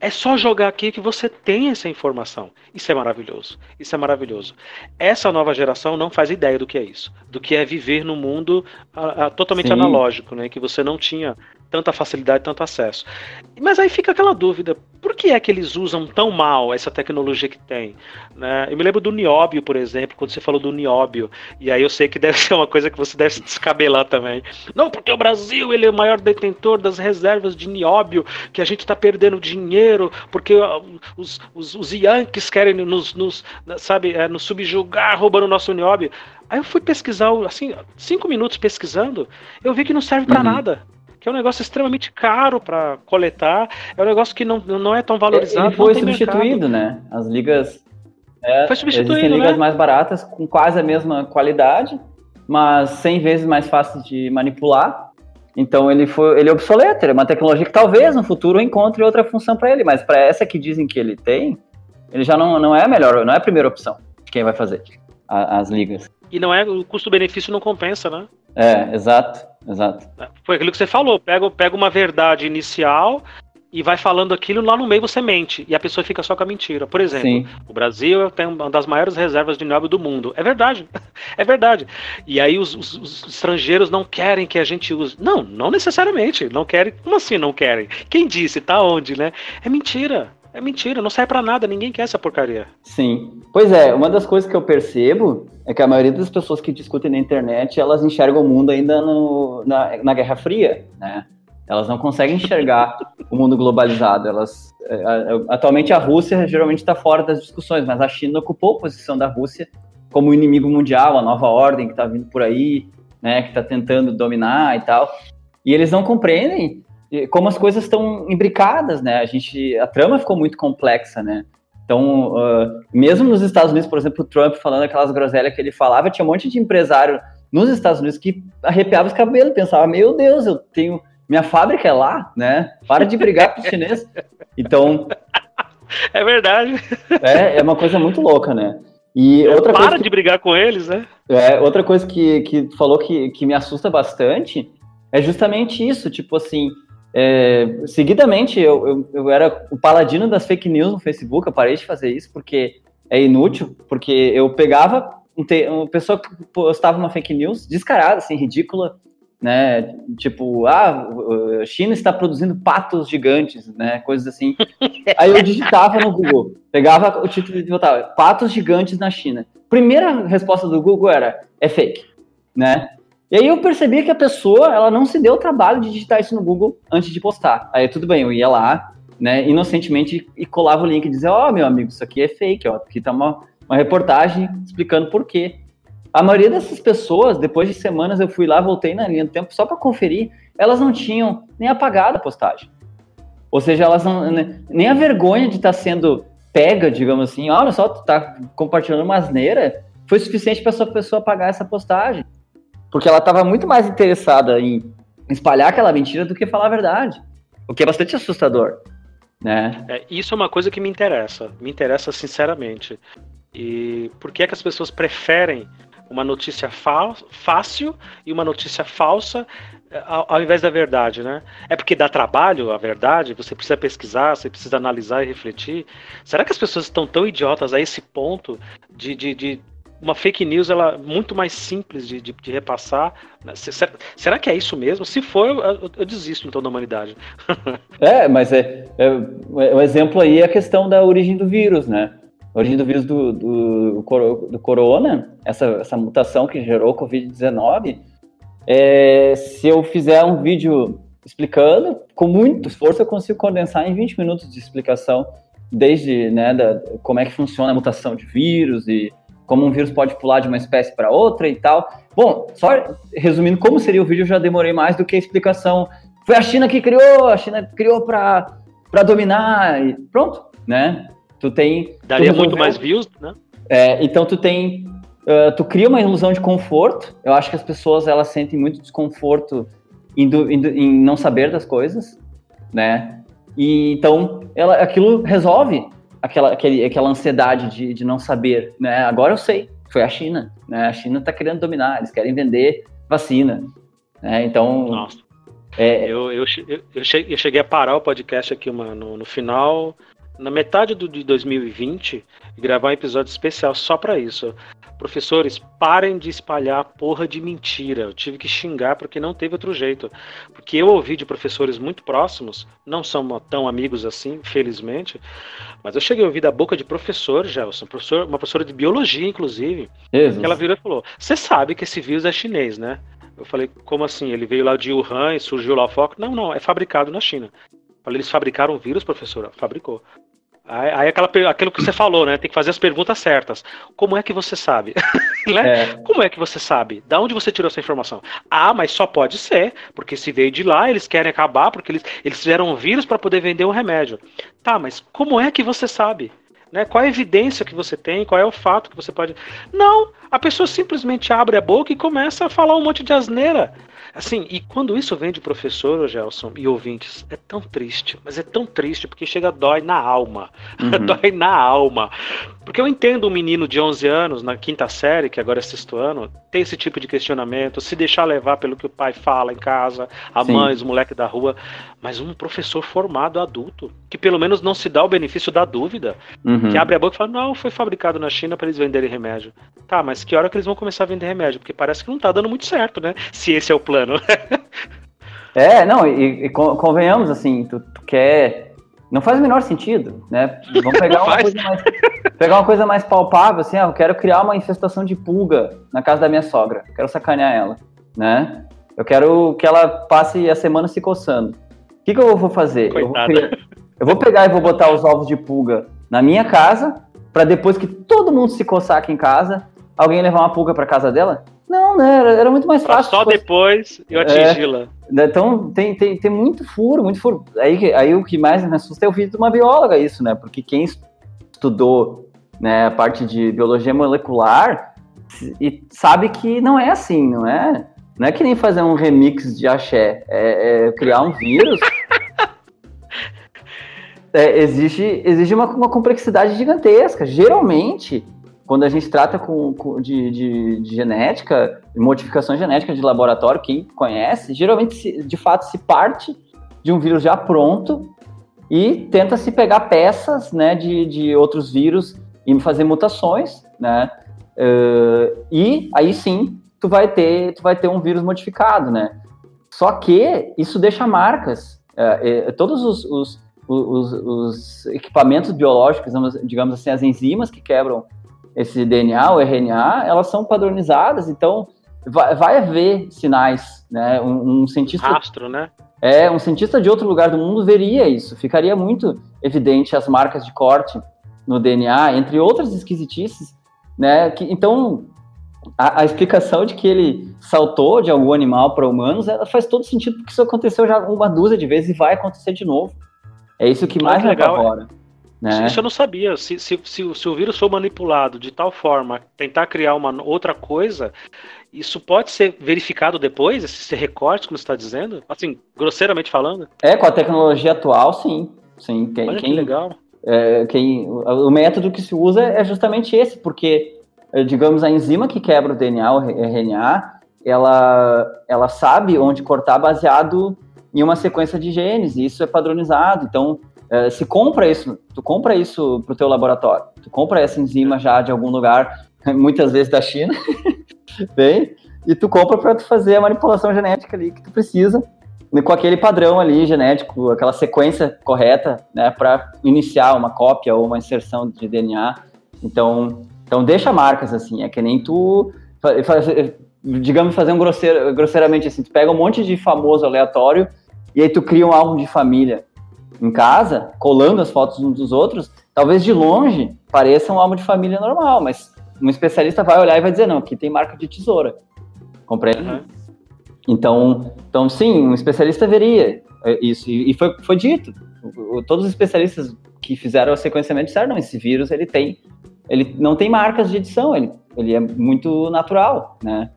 É só jogar aqui que você tem essa informação. Isso é maravilhoso. Isso é maravilhoso. Essa nova geração não faz ideia do que é isso. Do que que é viver num mundo a, a, totalmente Sim. analógico, né? Que você não tinha tanta facilidade, tanto acesso. Mas aí fica aquela dúvida: por que é que eles usam tão mal essa tecnologia que tem? Né? Eu me lembro do nióbio, por exemplo, quando você falou do nióbio, e aí eu sei que deve ser uma coisa que você deve se descabelar também. Não, porque o Brasil ele é o maior detentor das reservas de nióbio, que a gente está perdendo dinheiro, porque os, os, os Yankees querem nos, nos sabe, é, nos subjugar, roubando o nosso nióbio. Aí eu fui pesquisar, assim, cinco minutos pesquisando, eu vi que não serve para uhum. nada que é um negócio extremamente caro para coletar, é um negócio que não, não é tão valorizado. Ele foi substituído, mercado. né? As ligas. É, foi substituído. Existem ligas né? mais baratas, com quase a mesma qualidade, mas 100 vezes mais fáceis de manipular. Então ele foi, ele é obsoleto, ele é uma tecnologia que talvez no futuro encontre outra função para ele, mas para essa que dizem que ele tem, ele já não, não é a melhor, não é a primeira opção de quem vai fazer as ligas. E não é, o custo-benefício não compensa, né? É, exato, exato. Foi aquilo que você falou, pega, pega uma verdade inicial, e vai falando aquilo, lá no meio você mente, e a pessoa fica só com a mentira. Por exemplo, Sim. o Brasil tem uma das maiores reservas de nióbio do mundo. É verdade, é verdade. E aí os, os, os, estrangeiros não querem que a gente use. Não, não necessariamente, não querem. Como assim não querem? Quem disse? Tá onde, né? É mentira. É mentira, não sai para nada, ninguém quer essa porcaria. Sim. Pois é, uma das coisas que eu percebo é que a maioria das pessoas que discutem na internet, elas enxergam o mundo ainda no, na, na Guerra Fria, né? Elas não conseguem enxergar o mundo globalizado. Elas, é, atualmente a Rússia geralmente está fora das discussões, mas a China ocupou a posição da Rússia como inimigo mundial, a nova ordem que está vindo por aí, né, que está tentando dominar e tal. E eles não compreendem como as coisas estão imbricadas, né? A gente, a trama ficou muito complexa, né? Então, uh, mesmo nos Estados Unidos, por exemplo, o Trump falando aquelas groselhas que ele falava, tinha um monte de empresário nos Estados Unidos que arrepiava os cabelos, pensava, meu Deus, eu tenho minha fábrica é lá, né? Para de brigar com os chineses. Então. É verdade. É, é uma coisa muito louca, né? E é, outra para de brigar com eles, né? É, outra coisa que, que falou que, que me assusta bastante é justamente isso, tipo assim, é, seguidamente eu, eu, eu, era o paladino das fake news no Facebook, eu parei de fazer isso porque é inútil, porque eu pegava um uma pessoa que postava uma fake news descarada, assim, ridícula, né? Tipo, ah, a China está produzindo patos gigantes, né? Coisas assim. Aí eu digitava no Google, pegava o título e botava patos gigantes na China. Primeira resposta do Google era é fake, né? E aí eu percebi que a pessoa, ela não se deu o trabalho de digitar isso no Google antes de postar. Aí tudo bem, eu ia lá, né, inocentemente e colava o link e dizia, ó, oh, meu amigo, isso aqui é fake, ó, aqui tá uma, uma reportagem explicando por quê. A maioria dessas pessoas, depois de semanas, eu fui lá, voltei na linha do tempo só para conferir, elas não tinham nem apagado a postagem. Ou seja, elas não. Né, nem a vergonha de estar tá sendo pega, digamos assim, olha só, tu tá compartilhando uma asneira, foi suficiente para essa pessoa apagar essa postagem. Porque ela estava muito mais interessada em espalhar aquela mentira do que falar a verdade. O que é bastante assustador. Né? É, isso é uma coisa que me interessa, me interessa sinceramente. E por que é que as pessoas preferem uma notícia fácil e uma notícia falsa eh, ao, ao, invés da verdade, né? É porque dá trabalho a verdade, você precisa pesquisar, você precisa analisar e refletir. Será que as pessoas estão tão idiotas a esse ponto de, de, de uma fake news ela muito mais simples de, de, de repassar? Será, será, que é isso mesmo? Se for, eu, eu desisto então da humanidade. é, mas é, é, o exemplo aí é a questão da origem do vírus, né? a origem do vírus do, do, do corona, essa, essa mutação que gerou o Covid-19, é, se eu fizer um vídeo explicando, com muito esforço eu consigo condensar em 20 minutos de explicação, desde né, da, como é que funciona a mutação de vírus e como um vírus pode pular de uma espécie para outra e tal. Bom, só resumindo como seria o vídeo, eu já demorei mais do que a explicação. Foi a China que criou, a China criou para dominar e pronto, né? Tu tem. Daria tu muito mais views, né? É, então tu tem. Uh, tu cria uma ilusão de conforto. Eu acho que as pessoas elas sentem muito desconforto em, em, em não saber das coisas, né? E então ela, aquilo resolve aquela, aquele, aquela ansiedade de, de não saber, né? Agora eu sei, foi a China, né? A China está querendo dominar, eles querem vender vacina, né? Então. Nossa. É, eu, eu, eu, cheguei a parar o podcast aqui uma, no, no final na metade do, de 2020 e gravar um episódio especial só para isso. Professores, parem de espalhar porra de mentira. Eu tive que xingar porque não teve outro jeito. Porque eu ouvi de professores muito próximos, não são tão amigos assim, felizmente, mas eu cheguei a ouvir da boca de professor, Gelson, professor, uma professora de biologia, inclusive, Jesus. que ela virou e falou: Você sabe que esse vírus é chinês, né? Eu falei, como assim? Ele veio lá de Wuhan e surgiu lá o foco? Não, não, é fabricado na China. Falei, eles fabricaram vírus, professora? Fabricou. Aí, aquela, aquilo que você falou, né? Tem que fazer as perguntas certas. Como é que você sabe? né? é. Como é que você sabe? Da onde você tirou essa informação? Ah, mas só pode ser, porque se veio de lá, eles querem acabar, porque eles, eles fizeram um vírus para poder vender um remédio. Tá, mas como é que você sabe? Né? Qual a evidência que você tem? Qual é o fato que você pode. Não, a pessoa simplesmente abre a boca e começa a falar um monte de asneira. Assim, e quando isso vem de professor, Gelson, e ouvintes, é tão triste, mas é tão triste porque chega dói na alma. Uhum. dói na alma. Porque eu entendo um menino de 11 anos, na quinta série, que agora é sexto ano, ter esse tipo de questionamento, se deixar levar pelo que o pai fala em casa, a Sim. mãe, os moleques da rua, mas um professor formado adulto, que pelo menos não se dá o benefício da dúvida, uhum. que abre a boca e fala: não, foi fabricado na China para eles venderem remédio. Tá, mas que hora que eles vão começar a vender remédio? Porque parece que não tá dando muito certo, né? Se esse é o plano. é, não, e, e convenhamos, assim, tu, tu quer não faz o menor sentido, né? Vamos pegar uma, coisa mais, pegar uma coisa mais palpável, assim, ah, eu quero criar uma infestação de pulga na casa da minha sogra, quero sacanear ela, né? Eu quero que ela passe a semana se coçando. O que, que eu vou fazer? Eu vou, eu vou, pegar e vou botar os ovos de pulga na minha casa, para depois que todo mundo se coçar aqui em casa, alguém levar uma pulga para casa dela? Não, né? Era, era muito mais fácil. Só depois eu atingi-la. É, né, então tem, tem, tem muito furo, muito furo. Aí, aí o que mais me assusta é o vídeo de uma bióloga, isso, né? Porque quem estudou né, a parte de biologia molecular e sabe que não é assim, não é? Não é que nem fazer um remix de axé, é, é criar um vírus. é, existe exige uma, uma complexidade gigantesca. Geralmente, quando a gente trata com, com de, de, de, genética, modificação genética de laboratório, quem conhece, geralmente, se, de fato, se parte de um vírus já pronto e tenta se pegar peças né, de, de outros vírus e fazer mutações, né? Uh, e aí sim, tu vai ter, tu vai ter um vírus modificado, né? Só que isso deixa marcas. Uh, uh, todos os, os, os, os, equipamentos biológicos, digamos assim, as enzimas que quebram esse DNA, o RNA, elas são padronizadas, então vai, vai haver sinais, né? Um, um cientista. Rastro, né? É, um cientista de outro lugar do mundo veria isso, ficaria muito evidente as marcas de corte no DNA, entre outras esquisitices, né? Que, então, a, a, explicação de que ele saltou de algum animal para humanos, ela faz todo sentido, porque isso aconteceu já uma dúzia de vezes e vai acontecer de novo. É isso que mais, mais legal, apavora. É né? Isso eu não sabia. Se, se, se, se, o vírus for manipulado de tal forma, tentar criar uma outra coisa, isso pode ser verificado depois, esse recorte, como você está dizendo? Assim, grosseiramente falando? É, com a tecnologia atual, sim. sim. Quem, Olha quem, que legal. É, quem, o método que se usa é justamente esse, porque, é, digamos, a enzima que quebra o DNA, o RNA, ela, ela sabe onde cortar baseado em uma sequência de genes, e isso é padronizado. Então, é, se compra isso, tu compra isso pro teu laboratório, tu compra essa enzima já de algum lugar, muitas vezes da China, bem, e tu compra para tu fazer a manipulação genética ali que tu precisa, né, com aquele padrão ali genético, aquela sequência correta, né, para iniciar uma cópia ou uma inserção de DNA. Então, então deixa marcas assim, é que nem tu, digamos, fazer um grosseiro, grosseiramente assim, tu pega um monte de famoso aleatório e aí tu cria um álbum de família em casa, colando as fotos uns dos outros, talvez de longe pareça um álbum de família normal, mas um especialista vai olhar e vai dizer, não, aqui tem marca de tesoura. Compreende? Uhum. Então, então, sim, um especialista veria isso. E foi, foi dito. Todos os especialistas que fizeram o sequenciamento disseram, não, esse vírus ele tem, ele não tem marcas de edição, ele, ele é muito natural, né?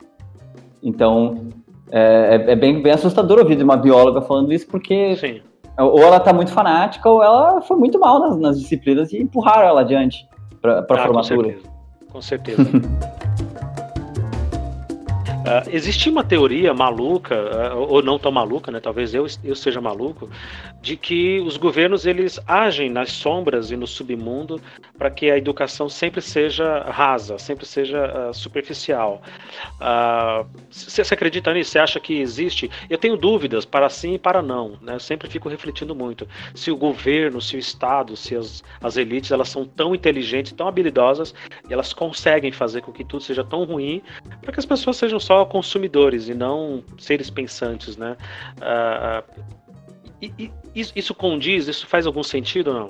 Então, é, é, é bem, bem assustador ouvir de uma bióloga falando isso, porque sim ou ela tá muito fanática, ou ela foi muito mal nas, nas disciplinas e empurraram ela adiante para a ah, formatura. Com certeza. Com certeza. Existe uma teoria maluca, uh, ou não tão maluca, né? Talvez eu, eu seja maluco, de que os governos eles agem nas sombras e no submundo para que a educação sempre seja rasa, sempre seja uh, superficial. Você acredita nisso? Você acha que existe? Eu tenho dúvidas para sim e para não. Né? Eu sempre fico refletindo muito. Se o governo, se o Estado, se as, as elites elas são tão inteligentes, tão habilidosas, e elas conseguem fazer com que tudo seja tão ruim para que as pessoas sejam só só consumidores e não seres pensantes, né? Uh, e, e, isso condiz, isso faz algum sentido ou não?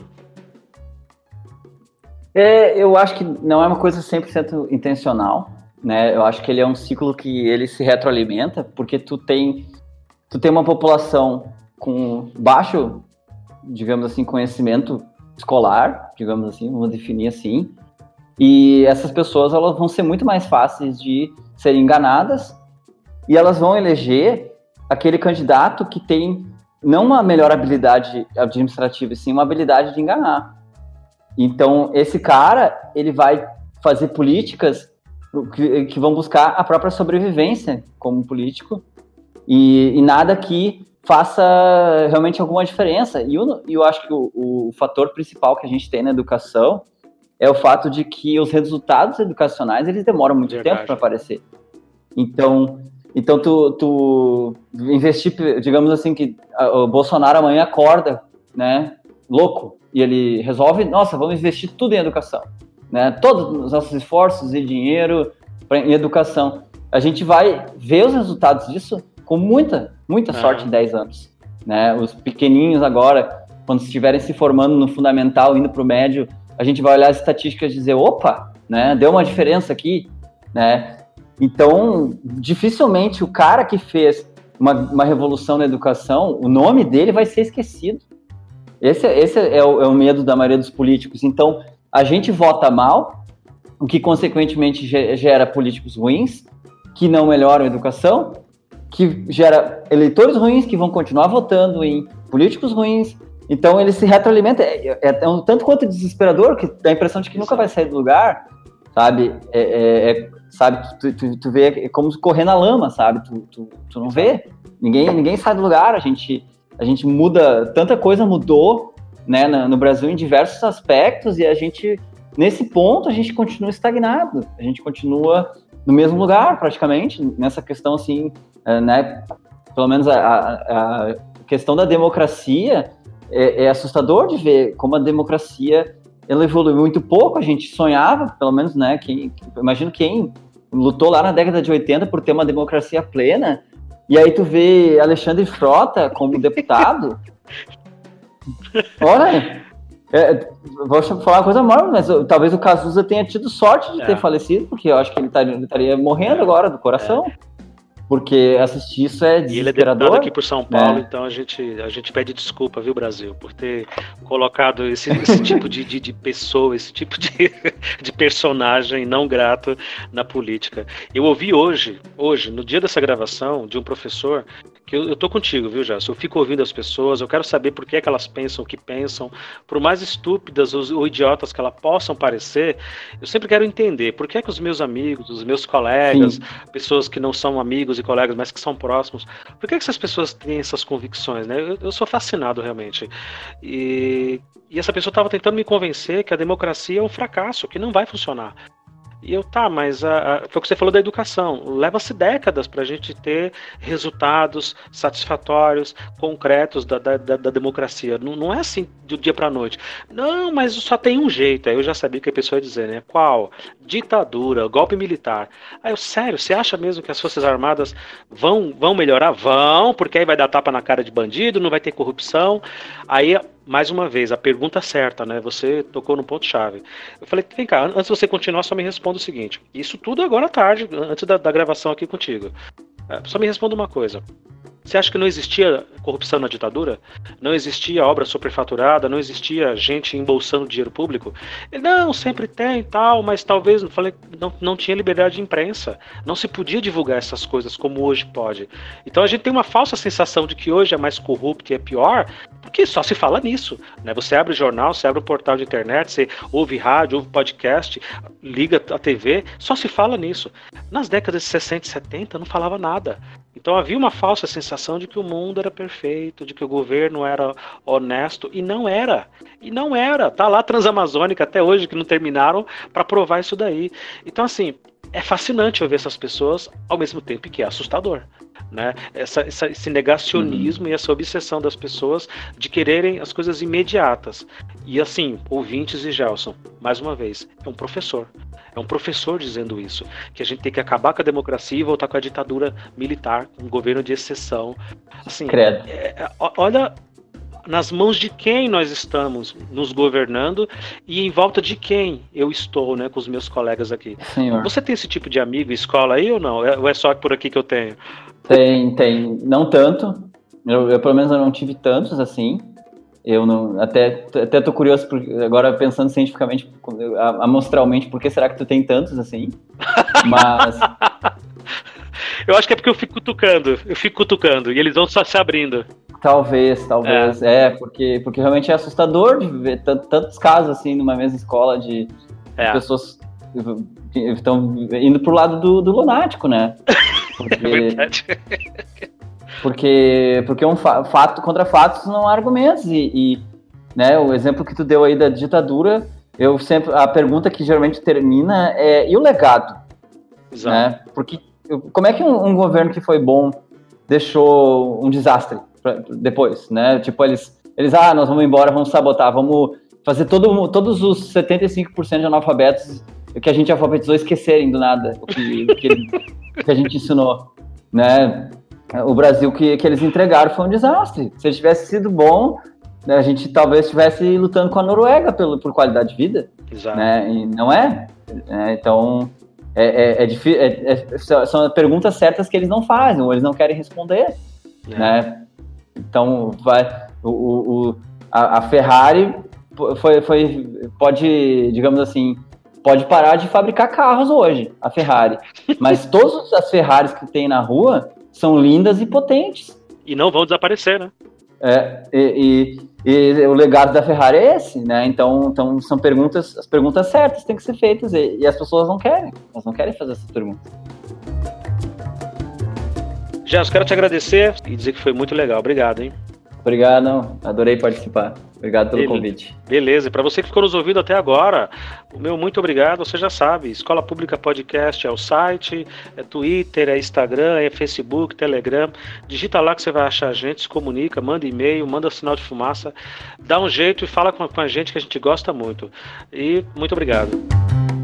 É, eu acho que não é uma coisa 100% intencional, né? Eu acho que ele é um ciclo que ele se retroalimenta, porque tu tem, tu tem uma população com baixo, digamos assim, conhecimento escolar, digamos assim, vamos definir assim, e essas pessoas elas vão ser muito mais fáceis de serem enganadas e elas vão eleger aquele candidato que tem não uma melhor habilidade administrativa, sim uma habilidade de enganar. Então, esse cara, ele vai fazer políticas que, que vão buscar a própria sobrevivência como político e, e, nada que faça realmente alguma diferença. E eu, eu acho que o, o fator principal que a gente tem na educação é o fato de que os resultados educacionais eles demoram muito Verdade. tempo para aparecer. Então, então tu, tu investir, digamos assim, que o Bolsonaro amanhã acorda, né, louco, e ele resolve, nossa, vamos investir tudo em educação, né, todos os nossos esforços e dinheiro pra, em educação. A gente vai ver os resultados disso com muita, muita sorte em 10 anos, né, os pequeninhos agora, quando estiverem se formando no fundamental, indo para o médio, a gente vai olhar as estatísticas e dizer, opa, né, deu uma diferença aqui, né? Então, dificilmente o cara que fez uma, uma revolução na educação, o nome dele vai ser esquecido. Esse, esse é, o, é o medo da maioria dos políticos. Então, a gente vota mal, o que consequentemente gera políticos ruins, que não melhoram a educação, que gera eleitores ruins que vão continuar votando em políticos ruins, então ele se retroalimenta, é, é, é, um tanto quanto desesperador, que dá a impressão de que nunca vai sair do lugar, sabe? É, é, é sabe, tu, tu, tu, vê, é como correr na lama, sabe? Tu, tu, tu não vê, ninguém, ninguém sai do lugar, a gente, a gente muda, tanta coisa mudou, né, no, Brasil em diversos aspectos, e a gente, nesse ponto, a gente continua estagnado, a gente continua no mesmo lugar, praticamente, nessa questão, assim, é, né, pelo menos a, a, a questão da democracia, é, é, assustador de ver como a democracia ela evoluiu muito pouco. A gente sonhava, pelo menos, né? Quem, imagino quem lutou lá na década de 80 por ter uma democracia plena. E aí tu vê Alexandre Frota como deputado. Olha, é, vou falar uma coisa maior, mas talvez o Cazuza tenha tido sorte de é. ter falecido, porque eu acho que ele estaria, ele estaria morrendo agora do coração. Porque assistir isso é desesperador. E ele é deputado aqui por São Paulo, é. então a gente, a gente pede desculpa, viu, Brasil, por ter colocado esse, esse tipo de, de, de, pessoa, esse tipo de, de personagem não grato na política. Eu ouvi hoje, hoje, no dia dessa gravação, de um professor que eu, eu tô contigo, viu, Jasso? Eu fico ouvindo as pessoas, eu quero saber por que, é que elas pensam o que pensam, por mais estúpidas ou, ou, idiotas que elas possam parecer, eu sempre quero entender por que é que os meus amigos, os meus colegas, Sim. pessoas que não são amigos e colegas, mas que são próximos, por que, que essas pessoas têm essas convicções, né? Eu, eu sou fascinado realmente. E, e essa pessoa estava tentando me convencer que a democracia é um fracasso, que não vai funcionar. E eu, tá, mas a, a, foi o que você falou da educação. Leva-se décadas para a gente ter resultados satisfatórios, concretos da, da, da, democracia. Não, não, é assim do dia para noite. Não, mas só tem um jeito. Aí eu já sabia que a pessoa ia dizer, né? Qual? Ditadura, golpe militar. Aí eu, sério, você acha mesmo que as Forças Armadas vão, vão melhorar? Vão, porque aí vai dar tapa na cara de bandido, não vai ter corrupção. Aí mais uma vez, a pergunta certa, né? Você tocou no ponto-chave. Eu falei, vem cá, antes de você continuar, só me responda o seguinte: isso tudo agora à tarde, antes da, da gravação aqui contigo. É, só me responda uma coisa. Você acha que não existia corrupção na ditadura? Não existia obra superfaturada? Não existia gente embolsando dinheiro público? Não, sempre tem tal, mas talvez falei, não, não tinha liberdade de imprensa. Não se podia divulgar essas coisas como hoje pode. Então a gente tem uma falsa sensação de que hoje é mais corrupto e é pior, porque só se fala nisso. Né? Você abre jornal, você abre o portal de internet, você ouve rádio, ouve podcast, liga a TV, só se fala nisso. Nas décadas de 60 e 70 não falava nada. Então havia uma falsa sensação de que o mundo era perfeito, de que o governo era honesto, e não era. E não era. Tá lá Transamazônica até hoje que não terminaram para provar isso daí. Então, assim, é fascinante eu ver essas pessoas ao mesmo tempo que é assustador. Né? Essa, essa, esse negacionismo uhum. e essa obsessão das pessoas de quererem as coisas imediatas. E assim, ouvintes e Gelson, mais uma vez, é um professor. É um professor dizendo isso, que a gente tem que acabar com a democracia e voltar com a ditadura militar, um governo de exceção. Assim, Credo. É, é olha nas mãos de quem nós estamos nos governando e em volta de quem eu estou, né, com os meus colegas aqui. Senhor. Você tem esse tipo de amigo escola aí ou não? É, ou é só por aqui que eu tenho? Tem, tem. Não tanto. Eu, eu pelo menos eu não tive tantos assim. Eu não, até, até tô curioso, por, agora pensando cientificamente, amostralmente, por que será que tu tem tantos assim? Mas. Eu acho que é porque eu fico cutucando, eu fico cutucando, e eles vão só se abrindo. Talvez, talvez. É, é porque, porque realmente é assustador de ver tantos casos assim numa mesma escola de, é. pessoas que estão indo pro lado do, do lunático, né? Porque, é verdade. Porque, porque um fato contra fatos não há argumentos. E, e, né, o exemplo que tu deu aí da ditadura, eu sempre. A pergunta que geralmente termina é: e o legado? Exato. Né? Porque como é que um, um governo que foi bom deixou um desastre pra, depois, né? Tipo, eles, eles, ah, nós vamos embora, vamos sabotar, vamos fazer todo, todos os 75% de analfabetos que a gente alfabetizou esquecerem do nada o que, o que, que, a gente ensinou, né? O Brasil que, que eles entregaram foi um desastre. Se ele tivesse sido bom, né, a gente talvez estivesse lutando com a Noruega pelo, por qualidade de vida, Exato. né? E não é. é então, é, é, é difícil, é, é, são perguntas certas que eles não fazem, ou eles não querem responder, é. né? Então, vai, o, o a, a, Ferrari foi, foi, pode, digamos assim, pode parar de fabricar carros hoje, a Ferrari, mas todas as Ferraris que tem na rua são lindas e potentes. E não vão desaparecer, né? É, e, e, e, o legado da Ferrari é esse, né? Então, então são perguntas, as perguntas certas têm que ser feitas e, e as pessoas não querem, elas não querem fazer essas perguntas. Jess, quero te agradecer e dizer que foi muito legal. Obrigado, hein? Obrigado, adorei participar. Obrigado pelo convite. Beleza, e para você que ficou nos ouvindo até agora, o meu muito obrigado, você já sabe, Escola Pública Podcast é o site, é Twitter, é Instagram, é Facebook, Telegram, digita lá que você vai achar a gente, se comunica, manda e-mail, manda sinal de fumaça, dá um jeito e fala com a gente que a gente gosta muito. E muito obrigado.